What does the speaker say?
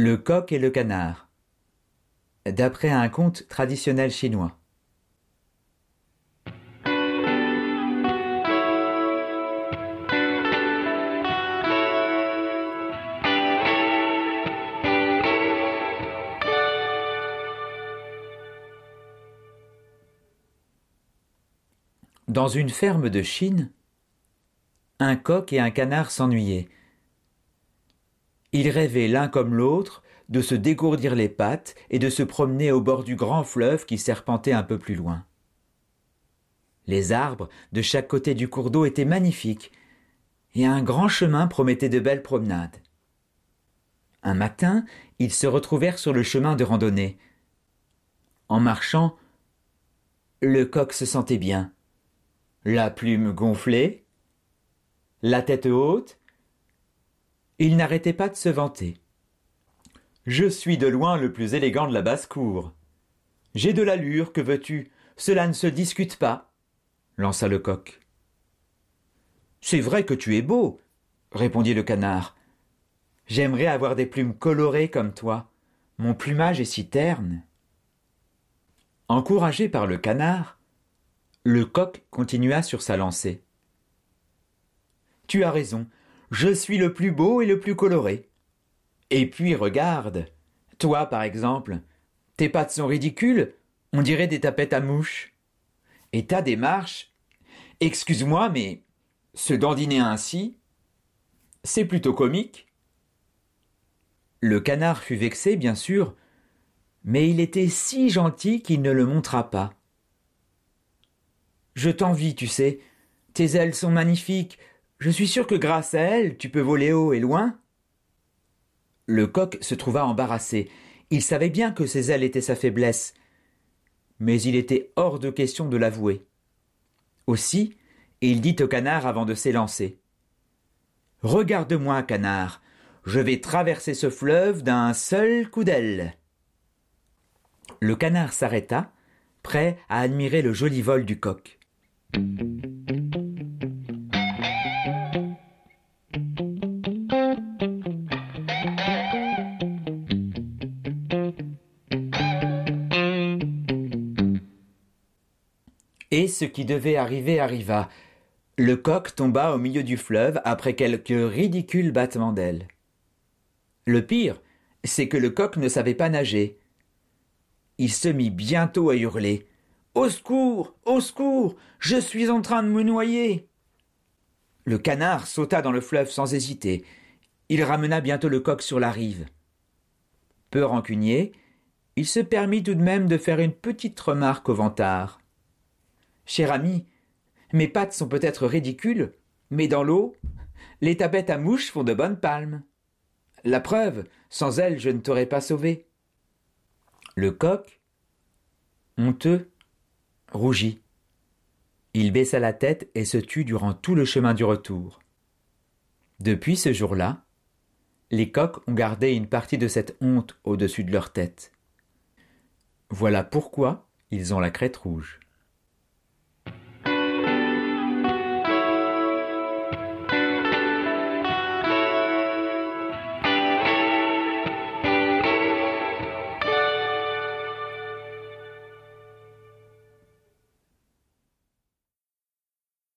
Le coq et le canard. D'après un conte traditionnel chinois. Dans une ferme de Chine, un coq et un canard s'ennuyaient. Ils rêvaient l'un comme l'autre de se dégourdir les pattes et de se promener au bord du grand fleuve qui serpentait un peu plus loin. Les arbres de chaque côté du cours d'eau étaient magnifiques, et un grand chemin promettait de belles promenades. Un matin, ils se retrouvèrent sur le chemin de randonnée. En marchant, le coq se sentait bien. La plume gonflée, la tête haute, il n'arrêtait pas de se vanter. Je suis de loin le plus élégant de la basse-cour. J'ai de l'allure, que veux-tu? Cela ne se discute pas, lança le coq. C'est vrai que tu es beau, répondit le canard. J'aimerais avoir des plumes colorées comme toi. Mon plumage est si terne. Encouragé par le canard, le coq continua sur sa lancée. Tu as raison, je suis le plus beau et le plus coloré. Et puis regarde, toi par exemple, tes pattes sont ridicules, on dirait des tapettes à mouches. Et ta démarche, excuse-moi, mais se dandiner ainsi, c'est plutôt comique. Le canard fut vexé, bien sûr, mais il était si gentil qu'il ne le montra pas. Je t'envie, tu sais. Tes ailes sont magnifiques, je suis sûr que grâce à elle, tu peux voler haut et loin. Le coq se trouva embarrassé. Il savait bien que ses ailes étaient sa faiblesse, mais il était hors de question de l'avouer. Aussi, il dit au canard avant de s'élancer. Regarde-moi, canard, je vais traverser ce fleuve d'un seul coup d'aile. Le canard s'arrêta, prêt à admirer le joli vol du coq. Et ce qui devait arriver arriva. Le coq tomba au milieu du fleuve après quelques ridicules battements d'ailes. Le pire, c'est que le coq ne savait pas nager. Il se mit bientôt à hurler. Au secours. Au secours. Je suis en train de me noyer. Le canard sauta dans le fleuve sans hésiter. Il ramena bientôt le coq sur la rive. Peu rancunier, il se permit tout de même de faire une petite remarque au vantard. Cher ami, mes pattes sont peut-être ridicules, mais dans l'eau, les tapettes à mouches font de bonnes palmes. La preuve, sans elles, je ne t'aurais pas sauvé. Le coq, honteux, rougit. Il baissa la tête et se tut durant tout le chemin du retour. Depuis ce jour-là, les coqs ont gardé une partie de cette honte au-dessus de leur tête. Voilà pourquoi ils ont la crête rouge.